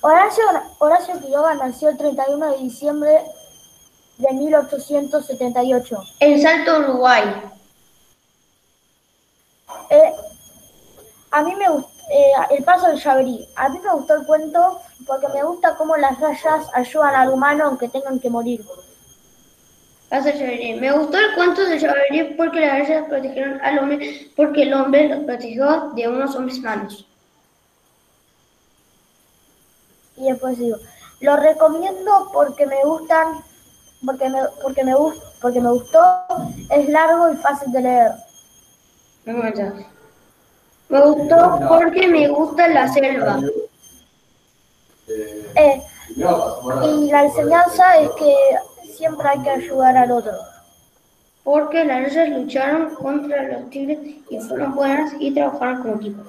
Horacio, Horacio Quiroga nació el 31 de diciembre de 1878. En Salto, Uruguay. Eh, a mí me gustó El paso del Yaberí. A mí me gustó el cuento porque me gusta cómo las rayas ayudan al humano aunque tengan que morir. Paso del Yaberí. Me gustó el cuento del Yaberí porque las rayas protegieron al hombre porque el hombre los protegió de unos hombres malos. Y después digo, lo recomiendo porque me gustan, porque me, porque me, porque me gustó, es largo y fácil de leer. Me gustó porque me gusta la selva. Eh, y la enseñanza es que siempre hay que ayudar al otro. Porque las rayas lucharon contra los tigres y fueron buenas y trabajaron como equipo.